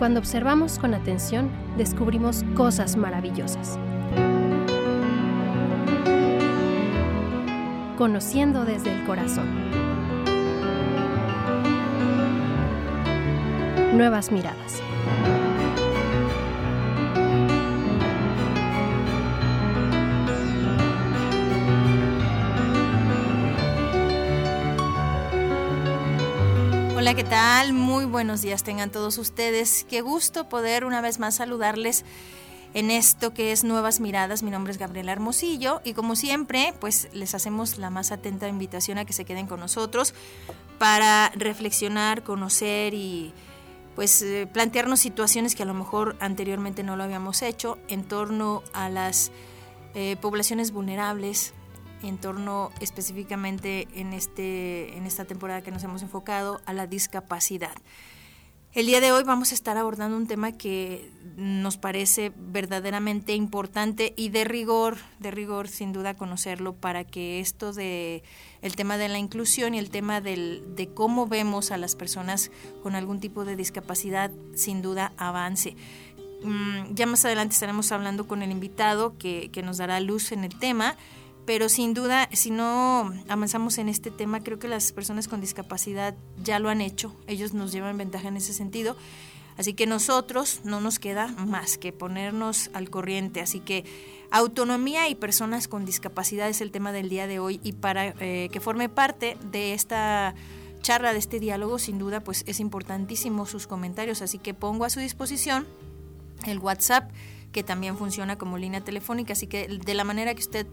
Cuando observamos con atención, descubrimos cosas maravillosas. Conociendo desde el corazón. Nuevas miradas. Hola, ¿qué tal? Muy buenos días tengan todos ustedes. Qué gusto poder una vez más saludarles en esto que es Nuevas Miradas. Mi nombre es Gabriela Hermosillo y como siempre, pues les hacemos la más atenta invitación a que se queden con nosotros para reflexionar, conocer y pues eh, plantearnos situaciones que a lo mejor anteriormente no lo habíamos hecho en torno a las eh, poblaciones vulnerables, en torno específicamente en, este, en esta temporada que nos hemos enfocado a la discapacidad. El día de hoy vamos a estar abordando un tema que nos parece verdaderamente importante y de rigor, de rigor sin duda conocerlo para que esto de el tema de la inclusión y el tema del, de cómo vemos a las personas con algún tipo de discapacidad sin duda avance. Mm, ya más adelante estaremos hablando con el invitado que, que nos dará luz en el tema pero sin duda, si no avanzamos en este tema, creo que las personas con discapacidad ya lo han hecho, ellos nos llevan ventaja en ese sentido, así que nosotros no nos queda más que ponernos al corriente, así que autonomía y personas con discapacidad es el tema del día de hoy. Y para eh, que forme parte de esta charla, de este diálogo, sin duda, pues es importantísimo sus comentarios, así que pongo a su disposición el WhatsApp que también funciona como línea telefónica, así que de la manera que usted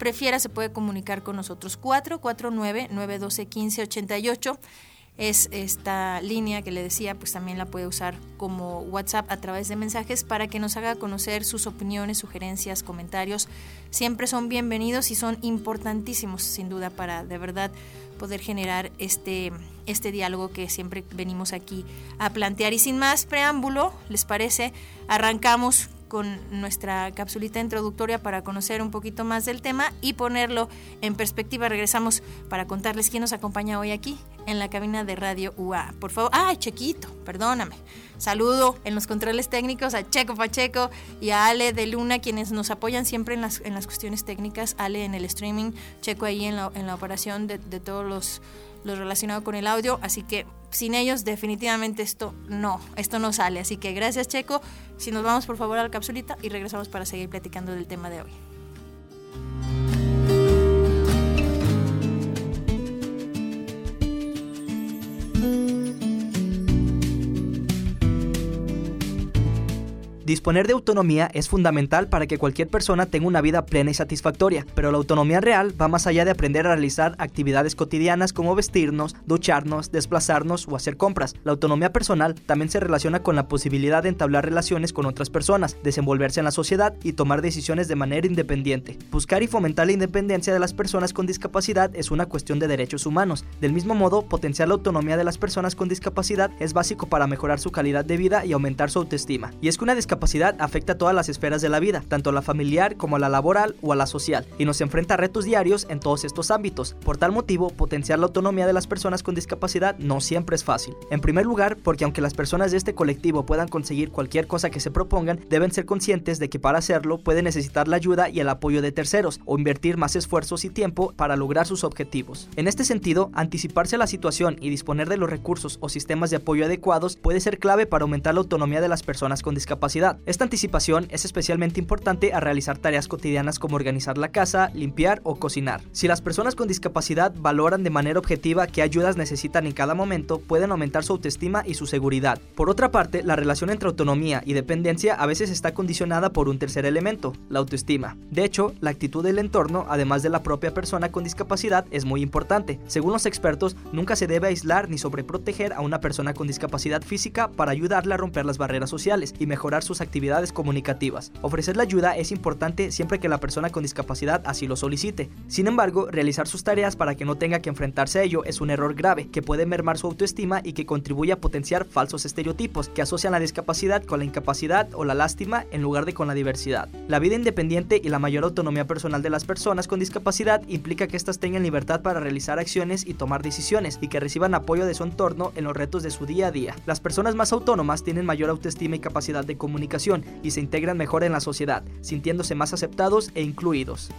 prefiera se puede comunicar con nosotros. 449-912-1588 es esta línea que le decía, pues también la puede usar como WhatsApp a través de mensajes para que nos haga conocer sus opiniones, sugerencias, comentarios. Siempre son bienvenidos y son importantísimos, sin duda, para de verdad poder generar este, este diálogo que siempre venimos aquí a plantear. Y sin más preámbulo, ¿les parece? Arrancamos con nuestra capsulita introductoria para conocer un poquito más del tema y ponerlo en perspectiva. Regresamos para contarles quién nos acompaña hoy aquí en la cabina de Radio UA. Por favor, ¡ay, Chequito! Perdóname. Saludo en los controles técnicos a Checo Pacheco y a Ale de Luna, quienes nos apoyan siempre en las, en las cuestiones técnicas. Ale en el streaming, Checo ahí en la, en la operación de, de todos los lo relacionado con el audio, así que sin ellos definitivamente esto no, esto no sale. Así que gracias Checo, si nos vamos por favor a la capsulita y regresamos para seguir platicando del tema de hoy. you. Disponer de autonomía es fundamental para que cualquier persona tenga una vida plena y satisfactoria, pero la autonomía real va más allá de aprender a realizar actividades cotidianas como vestirnos, ducharnos, desplazarnos o hacer compras. La autonomía personal también se relaciona con la posibilidad de entablar relaciones con otras personas, desenvolverse en la sociedad y tomar decisiones de manera independiente. Buscar y fomentar la independencia de las personas con discapacidad es una cuestión de derechos humanos. Del mismo modo, potenciar la autonomía de las personas con discapacidad es básico para mejorar su calidad de vida y aumentar su autoestima. Y es una discapacidad discapacidad afecta a todas las esferas de la vida, tanto la familiar como la laboral o a la social, y nos enfrenta a retos diarios en todos estos ámbitos. Por tal motivo, potenciar la autonomía de las personas con discapacidad no siempre es fácil. En primer lugar, porque aunque las personas de este colectivo puedan conseguir cualquier cosa que se propongan, deben ser conscientes de que para hacerlo pueden necesitar la ayuda y el apoyo de terceros o invertir más esfuerzos y tiempo para lograr sus objetivos. En este sentido, anticiparse a la situación y disponer de los recursos o sistemas de apoyo adecuados puede ser clave para aumentar la autonomía de las personas con discapacidad. Esta anticipación es especialmente importante a realizar tareas cotidianas como organizar la casa, limpiar o cocinar. Si las personas con discapacidad valoran de manera objetiva qué ayudas necesitan en cada momento, pueden aumentar su autoestima y su seguridad. Por otra parte, la relación entre autonomía y dependencia a veces está condicionada por un tercer elemento, la autoestima. De hecho, la actitud del entorno, además de la propia persona con discapacidad, es muy importante. Según los expertos, nunca se debe aislar ni sobreproteger a una persona con discapacidad física para ayudarla a romper las barreras sociales y mejorar sus actividades comunicativas. Ofrecer la ayuda es importante siempre que la persona con discapacidad así lo solicite. Sin embargo, realizar sus tareas para que no tenga que enfrentarse a ello es un error grave que puede mermar su autoestima y que contribuye a potenciar falsos estereotipos que asocian la discapacidad con la incapacidad o la lástima en lugar de con la diversidad. La vida independiente y la mayor autonomía personal de las personas con discapacidad implica que éstas tengan libertad para realizar acciones y tomar decisiones y que reciban apoyo de su entorno en los retos de su día a día. Las personas más autónomas tienen mayor autoestima y capacidad de comunicación y se integran mejor en la sociedad, sintiéndose más aceptados e incluidos.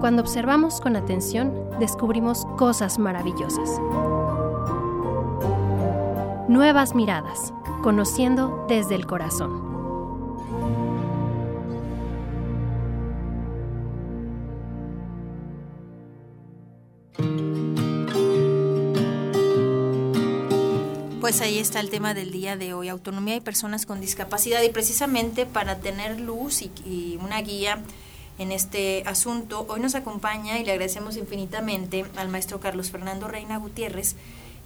Cuando observamos con atención, descubrimos cosas maravillosas. Nuevas miradas, conociendo desde el corazón. Pues ahí está el tema del día de hoy, autonomía y personas con discapacidad. Y precisamente para tener luz y, una guía en este asunto. Hoy nos acompaña y le agradecemos infinitamente al maestro Carlos Fernando Reina Gutiérrez,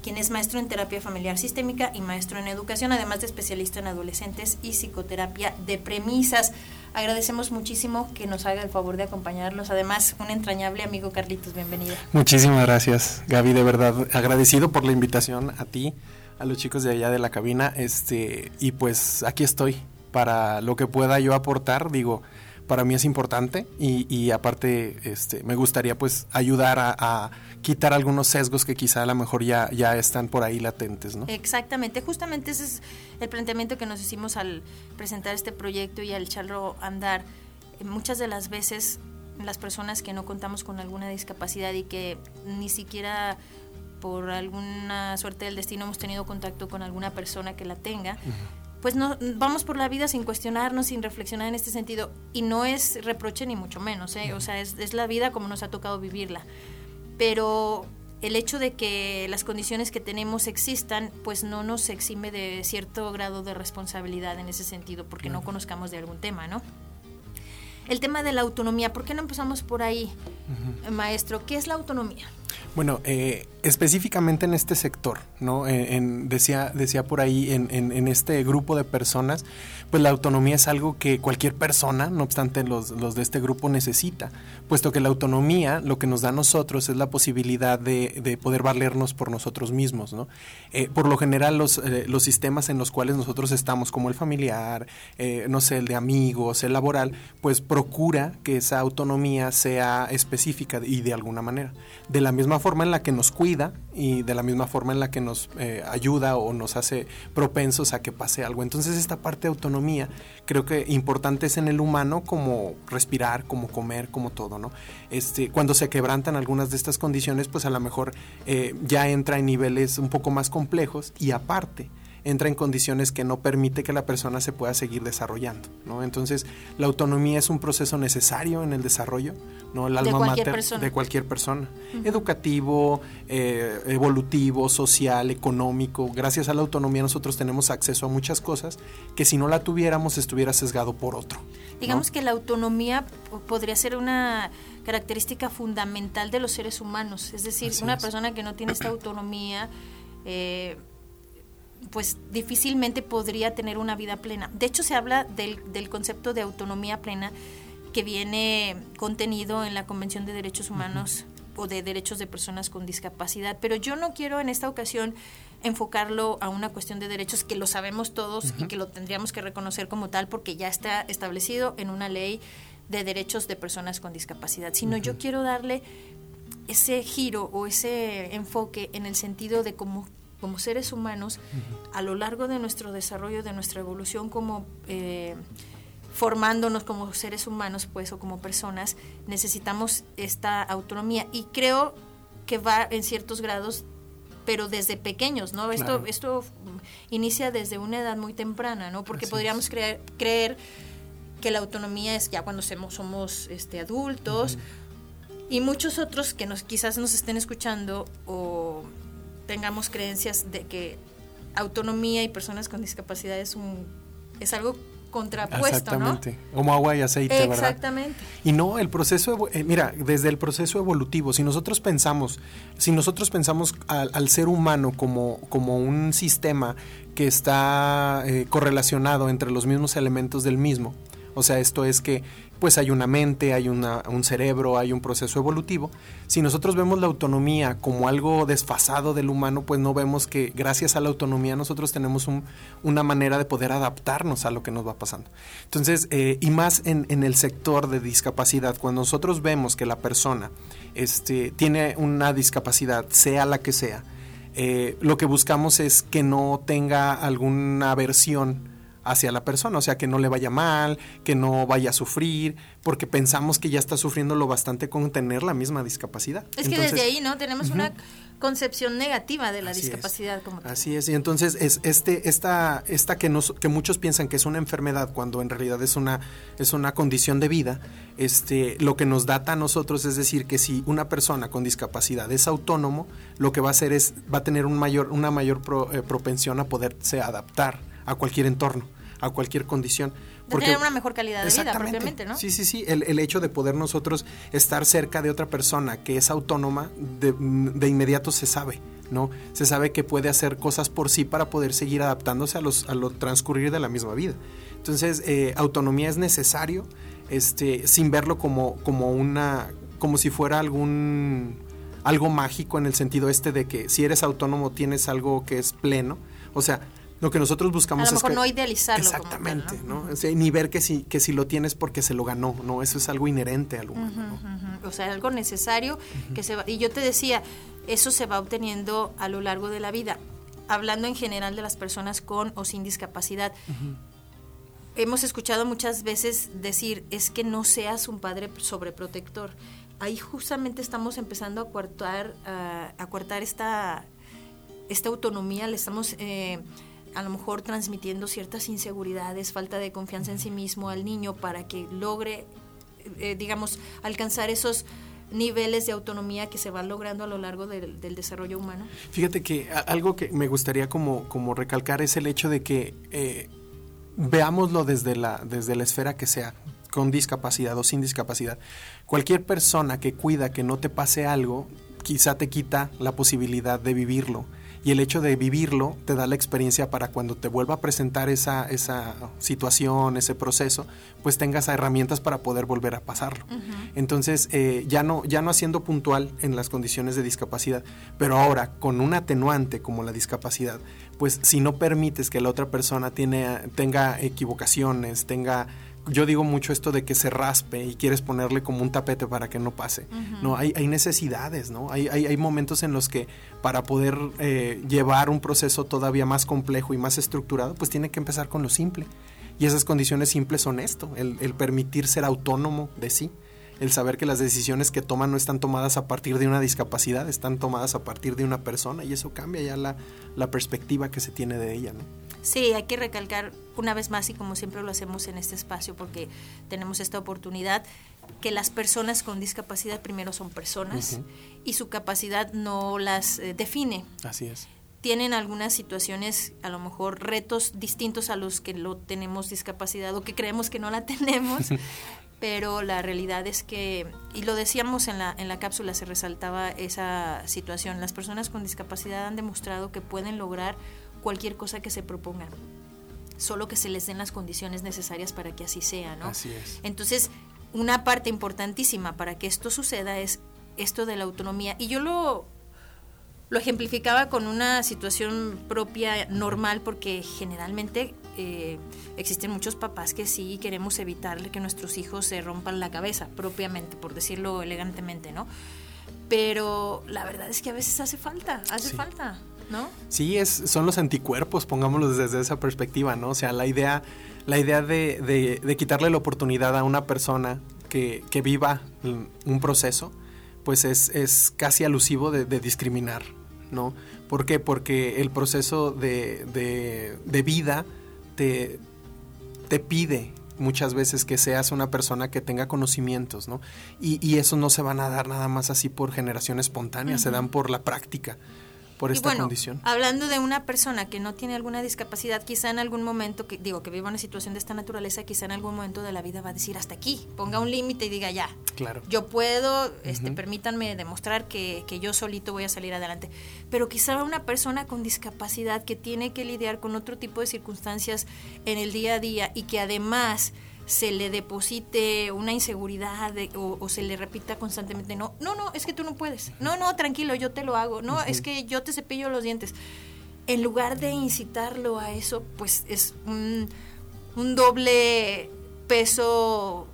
quien es maestro en terapia familiar sistémica y maestro en educación, además de especialista en adolescentes y psicoterapia de premisas. Agradecemos muchísimo que nos haga el favor de acompañarnos. Además, un entrañable amigo Carlitos, bienvenido. Muchísimas gracias, Gaby, de verdad agradecido por la invitación a ti, a los chicos de allá de la cabina, este y pues aquí estoy para lo que pueda yo aportar, digo, para mí es importante y, aparte este, me gustaría pues ayudar a, quitar algunos sesgos que quizá a lo mejor ya, ya están por ahí latentes. ¿no? Exactamente, justamente ese es el planteamiento que nos hicimos al presentar este proyecto y al echarlo a andar. Muchas de las veces las personas que no contamos con alguna discapacidad y que ni siquiera por alguna suerte del destino hemos tenido contacto con alguna persona que la tenga, pues no vamos por la vida sin cuestionarnos, sin reflexionar en este sentido. Y no es reproche ni mucho menos, ¿eh? o sea, es, es la vida como nos ha tocado vivirla. Pero el hecho de que las condiciones que tenemos existan, pues no nos exime de cierto grado de responsabilidad en ese sentido, porque no conozcamos de algún tema, ¿no? El tema de la autonomía, ¿por qué no empezamos por ahí, maestro? ¿Qué es la autonomía? Bueno, eh, específicamente en este sector, ¿no? Eh, en, decía, decía por ahí, en, este grupo de personas, pues la autonomía es algo que cualquier persona, no obstante los, de este grupo, necesita, puesto que la autonomía lo que nos da a nosotros es la posibilidad de, de poder valernos por nosotros mismos, ¿no? Eh, por lo general, los, los sistemas en los cuales nosotros estamos, como el familiar, no sé, el de amigos, el laboral, pues procura que esa autonomía sea específica y de alguna manera. De la forma en la que nos cuida y de la misma forma en la que nos eh, ayuda o nos hace propensos a que pase algo. Entonces esta parte de autonomía creo que importante es en el humano como respirar, como comer, como todo, ¿no? Este, cuando se quebrantan algunas de estas condiciones, pues a lo mejor eh, ya entra en niveles un poco más complejos y aparte entra en condiciones que no permite que la persona se pueda seguir desarrollando. ¿no? Entonces, la autonomía es un proceso necesario en el desarrollo, ¿no? el alma de cualquier mater persona. de cualquier persona, educativo, eh, evolutivo, social, económico. Gracias a la autonomía nosotros tenemos acceso a muchas cosas que si no la tuviéramos estuviera sesgado por otro. Digamos que la autonomía podría ser una característica fundamental de los seres humanos, es decir, Así una es. persona que no tiene esta autonomía, eh, pues difícilmente podría tener una vida plena. De hecho, se habla del, del concepto de autonomía plena que viene contenido en la Convención de Derechos Humanos o de Derechos de Personas con Discapacidad, pero yo no quiero en esta ocasión enfocarlo a una cuestión de derechos que lo sabemos todos y que lo tendríamos que reconocer como tal porque ya está establecido en una ley de derechos de personas con discapacidad, sino yo quiero darle ese giro o ese enfoque en el sentido de cómo como seres humanos, a lo largo de nuestro desarrollo, de nuestra evolución como eh, formándonos como seres humanos, pues, o como personas, necesitamos esta autonomía. Y creo que va en ciertos grados, pero desde pequeños, ¿no? Esto, Claro. esto inicia desde una edad muy temprana, ¿no? Porque Así podríamos creer, creer que la autonomía es ya cuando somos, somos este, adultos. Y muchos otros que nos quizás nos estén escuchando o tengamos creencias de que autonomía y personas con discapacidad es un es algo contrapuesto, Exactamente, como agua y aceite, ¿verdad? Exactamente. Y no, el proceso, eh, mira, desde el proceso evolutivo, si nosotros pensamos, si nosotros pensamos al, ser humano como, como un sistema que está eh, correlacionado entre los mismos elementos del mismo, o sea, esto es que pues hay una mente, hay un cerebro, hay un proceso evolutivo. Si nosotros vemos la autonomía como algo desfasado del humano, pues no vemos que gracias a la autonomía nosotros tenemos una manera de poder adaptarnos a lo que nos va pasando. Entonces, eh, y más en, el sector de discapacidad, cuando nosotros vemos que la persona este, tiene una discapacidad, sea la que sea, eh, lo que buscamos es que no tenga alguna aversión hacia la persona, o sea, que no le vaya mal, que no vaya a sufrir, porque pensamos que ya está sufriendo lo bastante con tener la misma discapacidad. Es que desde ahí, ¿no? Tenemos una concepción negativa de la discapacidad como tal. Así es, y entonces es este esta esta que nos, que muchos piensan que es una enfermedad cuando en realidad es una es una condición de vida, este lo que nos data a nosotros es decir que si una persona con discapacidad es autónomo, lo que va a hacer es va a tener un mayor una mayor eh, propensión a poderse adaptar a cualquier entorno a cualquier condición. Porque, tener una mejor calidad de vida propiamente, ¿no? Sí, sí, sí. El, el, hecho de poder nosotros estar cerca de otra persona que es autónoma, de, de, inmediato se sabe, ¿no? Se sabe que puede hacer cosas por sí para poder seguir adaptándose a, los, a lo transcurrir de la misma vida. Entonces, eh, autonomía es necesario, este, sin verlo como, como una, como si fuera algún, algo mágico en el sentido este de que si eres autónomo tienes algo que es pleno. O sea, lo que nosotros buscamos a lo mejor es no idealizarlo exactamente ¿no? ni ver que si que si lo tienes porque se lo ganó no eso es algo inherente al humano o sea algo necesario que se va y yo te decía eso se va obteniendo a lo largo de la vida. Hablando en general de las personas con o sin discapacidad hemos escuchado muchas veces decir es que no seas un padre sobreprotector ahí justamente estamos empezando a coartar a, coartar esta esta autonomía le estamos eh, a lo mejor transmitiendo ciertas inseguridades, falta de confianza en sí mismo al niño para que logre, eh, digamos, alcanzar esos niveles de autonomía que se van logrando a lo largo del, desarrollo humano? Fíjate que algo que me gustaría como, como recalcar es el hecho de que eh, veámoslo desde la, desde la esfera que sea, con discapacidad o sin discapacidad. Cualquier persona que cuida que no te pase algo, quizá te quita la posibilidad de vivirlo y el hecho de vivirlo te da la experiencia para cuando te vuelva a presentar esa, esa situación, ese proceso, pues tengas herramientas para poder volver a pasarlo. Entonces, eh, ya, no, ya no haciendo puntual en las condiciones de discapacidad, pero ahora con un atenuante como la discapacidad, pues si no permites que la otra persona tiene, tenga equivocaciones, tenga yo digo mucho esto de que se raspe y quieres ponerle como un tapete para que no pase. No, hay, hay, necesidades, ¿no? Hay, hay, hay, momentos en los que para poder eh, llevar un proceso todavía más complejo y más estructurado, pues tiene que empezar con lo simple. Y esas condiciones simples son esto, el, el permitir ser autónomo de sí, el saber que las decisiones que toman no están tomadas a partir de una discapacidad, están tomadas a partir de una persona y eso cambia ya la, la perspectiva que se tiene de ella, ¿no? Sí, hay que recalcar una vez más y como siempre lo hacemos en este espacio porque tenemos esta oportunidad que las personas con discapacidad primero son personas y su capacidad no las eh, define. Así es. Tienen algunas situaciones, a lo mejor retos distintos a los que lo tenemos discapacidad o que creemos que no la tenemos, pero la realidad es que, y lo decíamos en la, en la cápsula, se resaltaba esa situación, las personas con discapacidad han demostrado que pueden lograr cualquier cosa que se propongan. Solo que se les den las condiciones necesarias para que así sea, ¿no? Así es. Entonces, una parte importantísima para que esto suceda es esto de la autonomía. Y yo lo, lo ejemplificaba con una situación propia normal porque generalmente eh, existen muchos papás que sí queremos evitar que nuestros hijos se rompan la cabeza propiamente, por decirlo elegantemente, ¿no? Pero la verdad es que a veces hace falta, hace falta. ¿No? Sí, es, son los anticuerpos, pongámoslo desde esa perspectiva, ¿no? O sea, la idea, la idea de, de, quitarle la oportunidad a una persona que, que viva un proceso, pues es, es casi alusivo de, de, discriminar, ¿no? ¿Por qué? Porque el proceso de, de vida te, te pide muchas veces que seas una persona que tenga conocimientos, ¿no? Y, y eso no se van a dar nada más así por generación espontánea, se dan por la práctica. Por y esta bueno, condición. Hablando de una persona que no tiene alguna discapacidad, quizá en algún momento, que digo, que viva una situación de esta naturaleza, quizá en algún momento de la vida va a decir hasta aquí, ponga un límite y diga ya. Claro. Yo puedo, este, permítanme demostrar que, que yo solito voy a salir adelante. Pero quizá una persona con discapacidad que tiene que lidiar con otro tipo de circunstancias en el día a día y que además se le deposite una inseguridad o, se le repita constantemente, no, no, no, es que tú no puedes, no, no, tranquilo, yo te lo hago, no, es que yo te cepillo los dientes. En lugar de incitarlo a eso, pues es un, un doble peso,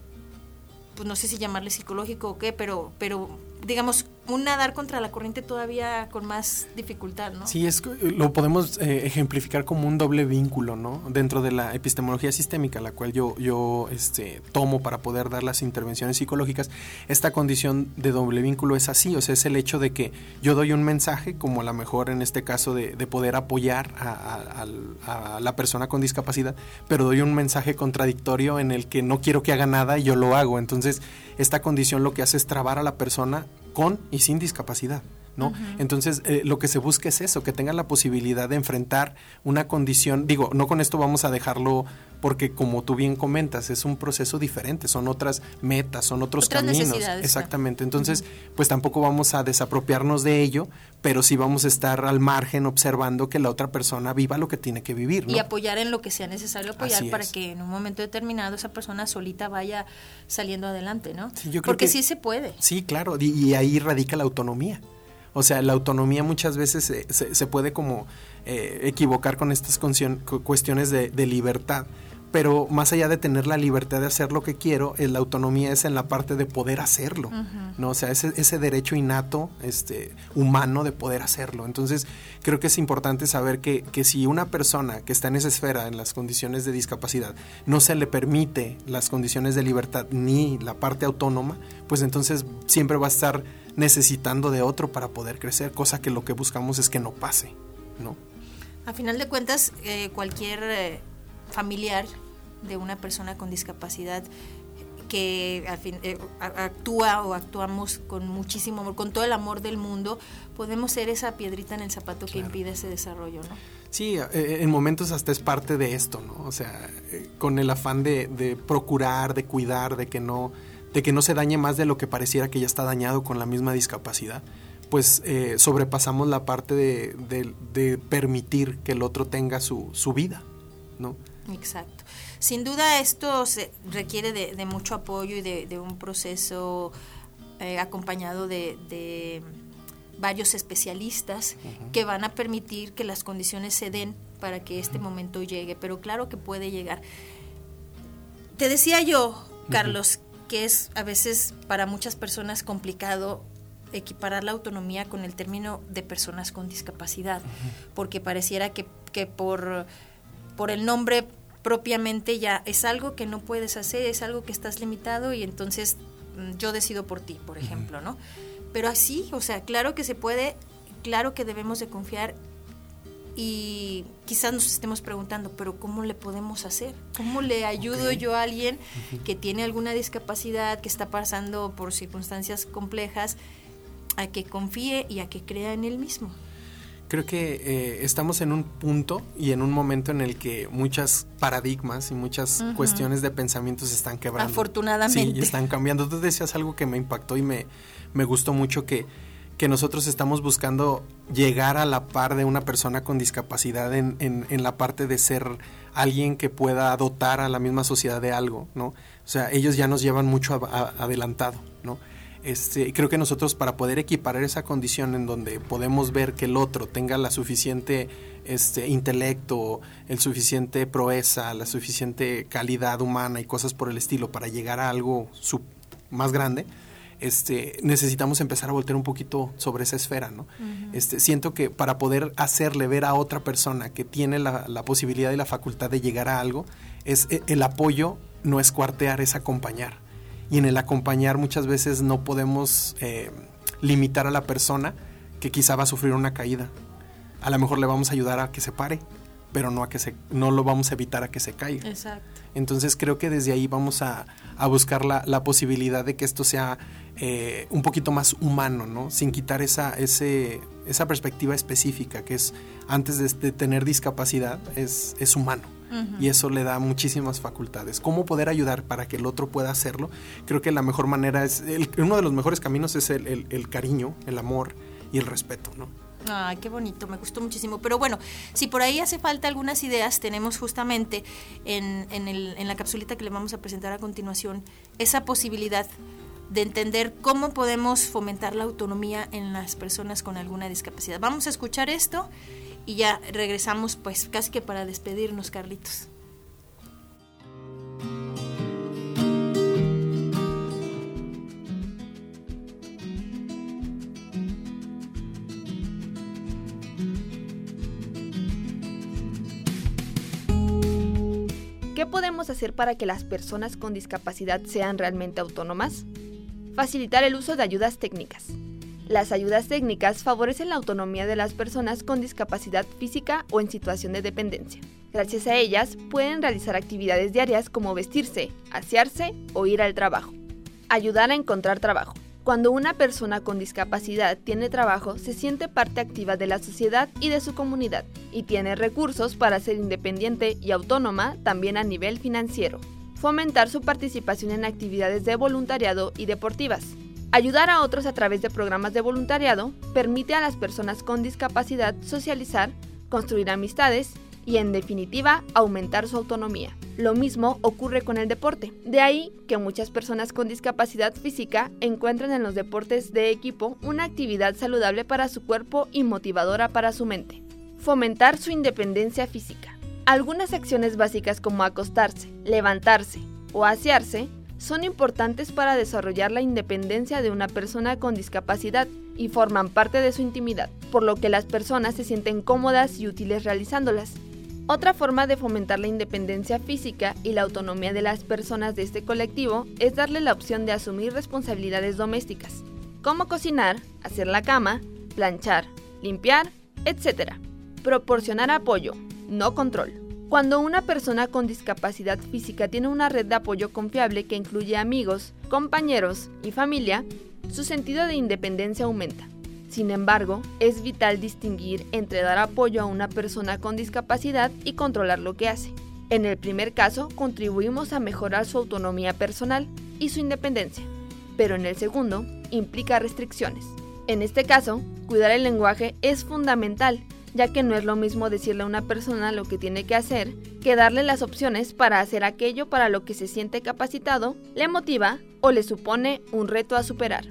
pues no sé si llamarle psicológico o qué, pero, pero digamos, un nadar contra la corriente todavía con más dificultad, ¿no? Sí, es, lo podemos eh, ejemplificar como un doble vínculo, ¿no? Dentro de la epistemología sistémica, la cual yo, yo este, tomo para poder dar las intervenciones psicológicas, esta condición de doble vínculo es así, o sea, es el hecho de que yo doy un mensaje, como a lo mejor en este caso de, poder apoyar a, la persona con discapacidad, pero doy un mensaje contradictorio en el que no quiero que haga nada y yo lo hago. Entonces, esta condición lo que hace es trabar a la persona con y sin discapacidad. ¿No? Entonces, eh, lo que se busca es eso, que tengan la posibilidad de enfrentar una condición, digo, no con esto vamos a dejarlo porque como tú bien comentas, es un proceso diferente, son otras metas, son otros caminos. Exactamente. Entonces, pues tampoco vamos a desapropiarnos de ello, pero sí vamos a estar al margen observando que la otra persona viva lo que tiene que vivir. Y apoyar en lo que sea necesario apoyar para que en un momento determinado esa persona solita vaya saliendo adelante, ¿no? porque sí se puede. Sí, claro, y ahí radica la autonomía. O sea, la autonomía muchas veces se, se, puede como eh, equivocar con estas cuestiones de libertad pero más allá de tener la libertad de hacer lo que quiero, la autonomía es en la parte de poder hacerlo, ¿no? O sea, ese, ese derecho innato, este, humano de poder hacerlo. Entonces, creo que es importante saber que, que, si una persona que está en esa esfera, en las condiciones de discapacidad, no se le permite las condiciones de libertad ni la parte autónoma, pues entonces siempre va a estar necesitando de otro para poder crecer, cosa que lo que buscamos es que no pase, ¿no? A final de cuentas, eh, cualquier... Eh, familiar de una persona con discapacidad que al fin, eh, actúa o actuamos con muchísimo amor, con todo el amor del mundo, podemos ser esa piedrita en el zapato que impide ese desarrollo, ¿no? Sí, eh, en momentos hasta es parte de esto, ¿no? O sea, eh, con el afán de, procurar, de cuidar, de que no, de que no se dañe más de lo que pareciera que ya está dañado con la misma discapacidad, pues sobrepasamos la parte de, de, permitir que el otro tenga su, su vida, ¿no? Exacto. Sin duda esto se requiere de, mucho apoyo y de, un proceso eh, acompañado de, varios especialistas que van a permitir que las condiciones se den para que este momento llegue, pero claro que puede llegar. Te decía yo, Carlos, que es a veces para muchas personas complicado equiparar la autonomía con el término de personas con discapacidad, porque pareciera que, que por, por el nombre propiamente ya es algo que no puedes hacer, es algo que estás limitado y entonces mm, yo decido por ti, por ejemplo, ¿no? Pero así, o sea, claro que se puede, claro que debemos de confiar y quizás nos estemos preguntando, pero ¿cómo le podemos hacer? ¿Cómo le ayudo yo a alguien que tiene alguna discapacidad, que está pasando por circunstancias complejas, a que confíe y a que crea en él mismo? Creo que eh, estamos en un punto y en un momento en el que muchas paradigmas y muchas cuestiones de pensamiento se están quebrando. Afortunadamente. Sí, están cambiando. Tú decías algo que me impactó y me, me gustó mucho que, que nosotros estamos buscando llegar a la par de una persona con discapacidad en, en, en la parte de ser alguien que pueda dotar a la misma sociedad de algo, ¿no? O sea, ellos ya nos llevan mucho adelantado, ¿no? Este, creo que nosotros para poder equiparar esa condición en donde podemos ver que el otro tenga la suficiente este, intelecto, el suficiente proeza, la suficiente calidad humana y cosas por el estilo para llegar a algo más grande, este, necesitamos empezar a voltear un poquito sobre esa esfera, ¿no? este, siento que para poder hacerle ver a otra persona que tiene la, la, posibilidad y la facultad de llegar a algo, es e, el apoyo no es cuartear, es acompañar y en el acompañar muchas veces no podemos eh, limitar a la persona que quizá va a sufrir una caída. A lo mejor le vamos a ayudar a que se pare, pero no a que se, no lo vamos a evitar a que se caiga. Exacto. Entonces creo que desde ahí vamos a, a buscar la, la, posibilidad de que esto sea eh, un poquito más humano, ¿no? Sin quitar esa, ese, esa perspectiva específica, que es antes de, tener discapacidad, es, es humano. Y eso le da muchísimas facultades. ¿Cómo poder ayudar para que el otro pueda hacerlo? Creo que la mejor manera es, uno de los mejores caminos es el, el cariño, el amor y el respeto, ¿no? Ay, qué bonito, me gustó muchísimo. Pero bueno, si por ahí hace falta algunas ideas, tenemos justamente en, en, el, en la capsulita que le vamos a presentar a continuación esa posibilidad de entender cómo podemos fomentar la autonomía en las personas con alguna discapacidad. Vamos a escuchar esto y ya regresamos pues casi que para despedirnos, Carlitos. ¿Qué podemos hacer para que las personas con discapacidad sean realmente autónomas? Facilitar el uso de ayudas técnicas. Las ayudas técnicas favorecen la autonomía de las personas con discapacidad física o en situación de dependencia. Gracias a ellas pueden realizar actividades diarias como vestirse, asearse o ir al trabajo. Ayudar a encontrar trabajo. Cuando una persona con discapacidad tiene trabajo, se siente parte activa de la sociedad y de su comunidad, y tiene recursos para ser independiente y autónoma también a nivel financiero. Fomentar su participación en actividades de voluntariado y deportivas. Ayudar a otros a través de programas de voluntariado permite a las personas con discapacidad socializar, construir amistades y en definitiva aumentar su autonomía. Lo mismo ocurre con el deporte. De ahí que muchas personas con discapacidad física encuentran en los deportes de equipo una actividad saludable para su cuerpo y motivadora para su mente. Fomentar su independencia física. Algunas acciones básicas como acostarse, levantarse o asearse son importantes para desarrollar la independencia de una persona con discapacidad y forman parte de su intimidad, por lo que las personas se sienten cómodas y útiles realizándolas. Otra forma de fomentar la independencia física y la autonomía de las personas de este colectivo es darle la opción de asumir responsabilidades domésticas, como cocinar, hacer la cama, planchar, limpiar, etc. Proporcionar apoyo, no control. Cuando una persona con discapacidad física tiene una red de apoyo confiable que incluye amigos, compañeros y familia, su sentido de independencia aumenta. Sin embargo, es vital distinguir entre dar apoyo a una persona con discapacidad y controlar lo que hace. En el primer caso, contribuimos a mejorar su autonomía personal y su independencia, pero en el segundo, implica restricciones. En este caso, cuidar el lenguaje es fundamental, ya que no es lo mismo decirle a una persona lo que tiene que hacer que darle las opciones para hacer aquello para lo que se siente capacitado, le motiva o le supone un reto a superar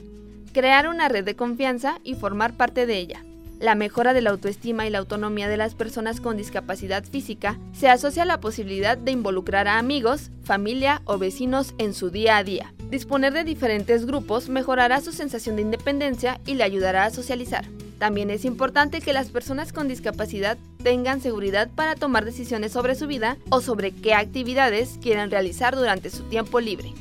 crear una red de confianza y formar parte de ella. La mejora de la autoestima y la autonomía de las personas con discapacidad física se asocia a la posibilidad de involucrar a amigos, familia o vecinos en su día a día. Disponer de diferentes grupos mejorará su sensación de independencia y le ayudará a socializar. También es importante que las personas con discapacidad tengan seguridad para tomar decisiones sobre su vida o sobre qué actividades quieren realizar durante su tiempo libre.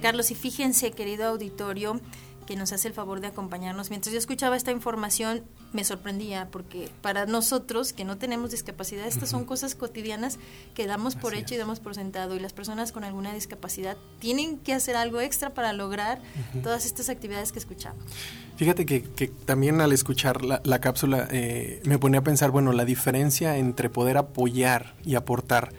Carlos, y fíjense, querido auditorio, que nos hace el favor de acompañarnos. Mientras yo escuchaba esta información, me sorprendía, porque para nosotros que no tenemos discapacidad, estas son cosas cotidianas que damos por hecho y damos por sentado, y las personas con alguna discapacidad tienen que hacer algo extra para lograr todas estas actividades que escuchamos. Fíjate que, también al escuchar la, cápsula eh, me ponía a pensar, bueno, la diferencia entre poder apoyar y aportar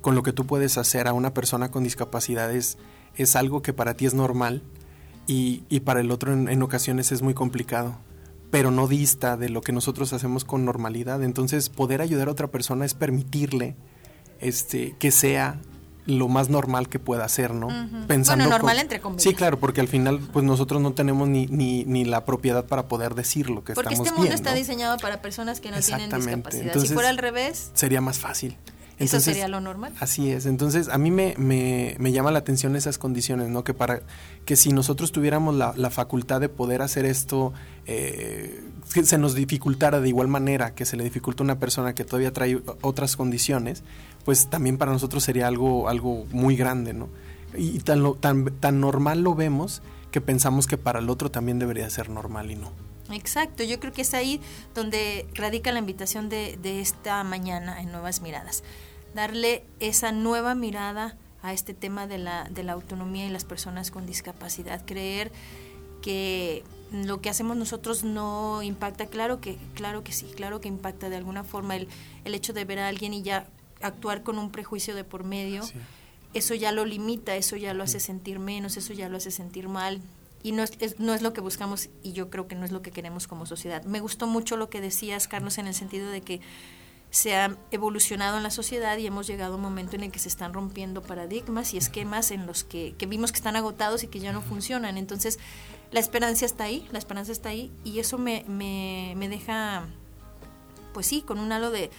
con lo que tú puedes hacer a una persona con discapacidad es es algo que para ti es normal y, para el otro en, ocasiones es muy complicado, pero no dista de lo que nosotros hacemos con normalidad. Entonces, poder ayudar a otra persona es permitirle este, que sea lo más normal que pueda ser, ¿no? Pensando bueno, normal entre comillas. Sí, claro, porque al final pues nosotros no tenemos ni, ni, ni la propiedad para poder decir lo que porque estamos Porque este mundo está diseñado para personas que no tienen discapacidad. si fuera al revés... Sería más fácil. Eso sería lo normal. Así es. Entonces, a mí me, me, me, llama la atención esas condiciones, ¿no? Que para que si nosotros tuviéramos la, la facultad de poder hacer esto, eh, que se nos dificultara de igual manera que se le dificulta a una persona que todavía trae otras condiciones, pues también para nosotros sería algo, algo muy grande, ¿no? Y tan, tan, tan normal lo vemos que pensamos que para el otro también debería ser normal y no. Exacto, yo creo que es ahí donde radica la invitación de, de esta mañana en Nuevas Miradas. Darle esa nueva mirada a este tema de la, de la autonomía y las personas con discapacidad. Creer que lo que hacemos nosotros no impacta, claro que, claro que sí, claro que impacta de alguna forma el, el hecho de ver a alguien y ya actuar con un prejuicio de por medio, eso ya lo limita, eso ya lo hace sentir menos, eso ya lo hace sentir mal. Y no es, no es lo que buscamos y yo creo que no es lo que queremos como sociedad. Me gustó mucho lo que decías, Carlos, en el sentido de que se ha evolucionado en la sociedad y hemos llegado a un momento en el que se están rompiendo paradigmas y esquemas en los que, que vimos que están agotados y que ya no funcionan. Entonces, la esperanza está ahí, la esperanza está ahí y eso me, me, me deja, pues sí, con un halo de,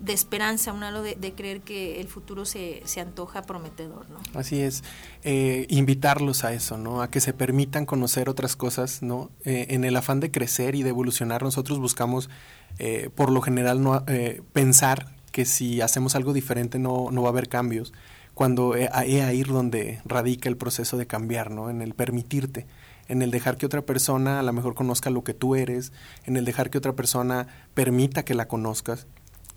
de esperanza, un halo de, creer que el futuro se, se antoja prometedor, ¿no? Así es, eh, invitarlos a eso, ¿no? A que se permitan conocer otras cosas, ¿no? Eh, en el afán de crecer y de evolucionar, nosotros buscamos, eh, por lo general, no pensar que si hacemos algo diferente no, no va a haber cambios, cuando es ahí donde radica el proceso de cambiar, ¿no? En el permitirte en el dejar que otra persona a lo mejor conozca lo que tú eres, en el dejar que otra persona permita que la conozcas,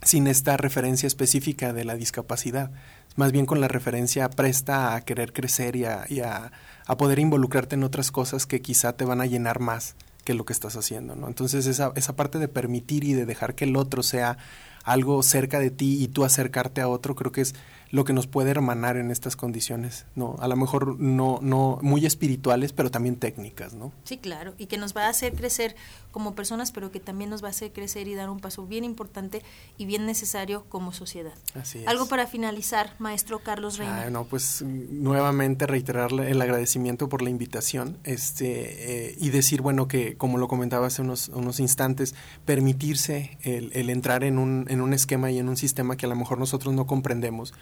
sin esta referencia específica de la discapacidad, más bien con la referencia presta a querer crecer y a, y a, a poder involucrarte en otras cosas que quizá te van a llenar más que lo que estás haciendo, ¿no? Entonces esa, esa parte de permitir y de dejar que el otro sea algo cerca de ti y tú acercarte a otro, creo que es lo que nos puede hermanar en estas condiciones, ¿no? A lo mejor no, no muy espirituales, pero también técnicas, ¿no? Sí, claro, y que nos va a hacer crecer como personas, pero que también nos va a hacer crecer y dar un paso bien importante y bien necesario como sociedad. Así es. Algo para finalizar, maestro Carlos Reina. Ah, no, pues nuevamente reiterarle el agradecimiento por la invitación, este, eh, y decir, bueno, que como lo comentaba hace unos, unos instantes, permitirse el, el entrar en un, en un esquema y en un sistema que a lo mejor nosotros no comprendemos,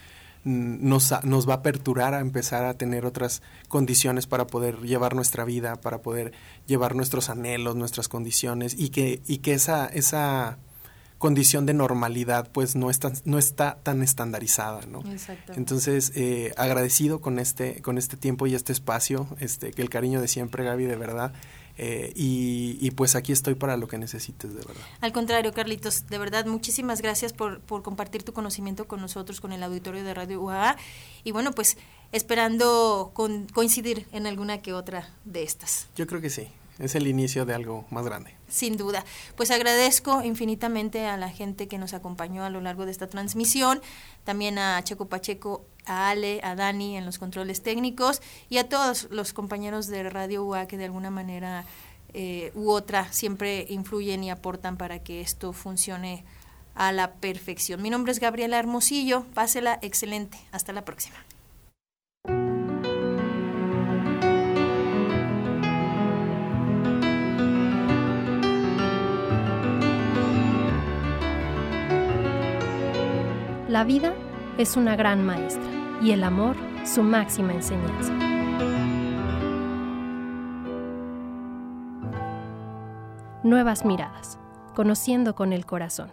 nos, nos va a aperturar a empezar a tener otras condiciones para poder llevar nuestra vida, para poder llevar nuestros anhelos, nuestras condiciones y que, y que esa, esa condición de normalidad pues no está, no está tan estandarizada, ¿no? Entonces, eh, agradecido con este, con este tiempo y este espacio, este, que el cariño de siempre, Gaby, de verdad. Eh, y, y, pues aquí estoy para lo que necesites, de verdad. Al contrario, Carlitos, de verdad, muchísimas gracias por, por compartir tu conocimiento con nosotros, con el auditorio de Radio UAA. Y bueno, pues esperando con, coincidir en alguna que otra de estas. Yo creo que sí es el inicio de algo más grande. Sin duda. Pues agradezco infinitamente a la gente que nos acompañó a lo largo de esta transmisión, también a Checo Pacheco, a Ale, a Dani en los controles técnicos y a todos los compañeros de Radio UA que de alguna manera eh, u otra siempre influyen y aportan para que esto funcione a la perfección. Mi nombre es Gabriela Hermosillo, pásela excelente. Hasta la próxima. La vida es una gran maestra y el amor su máxima enseñanza. Nuevas miradas, conociendo con el corazón.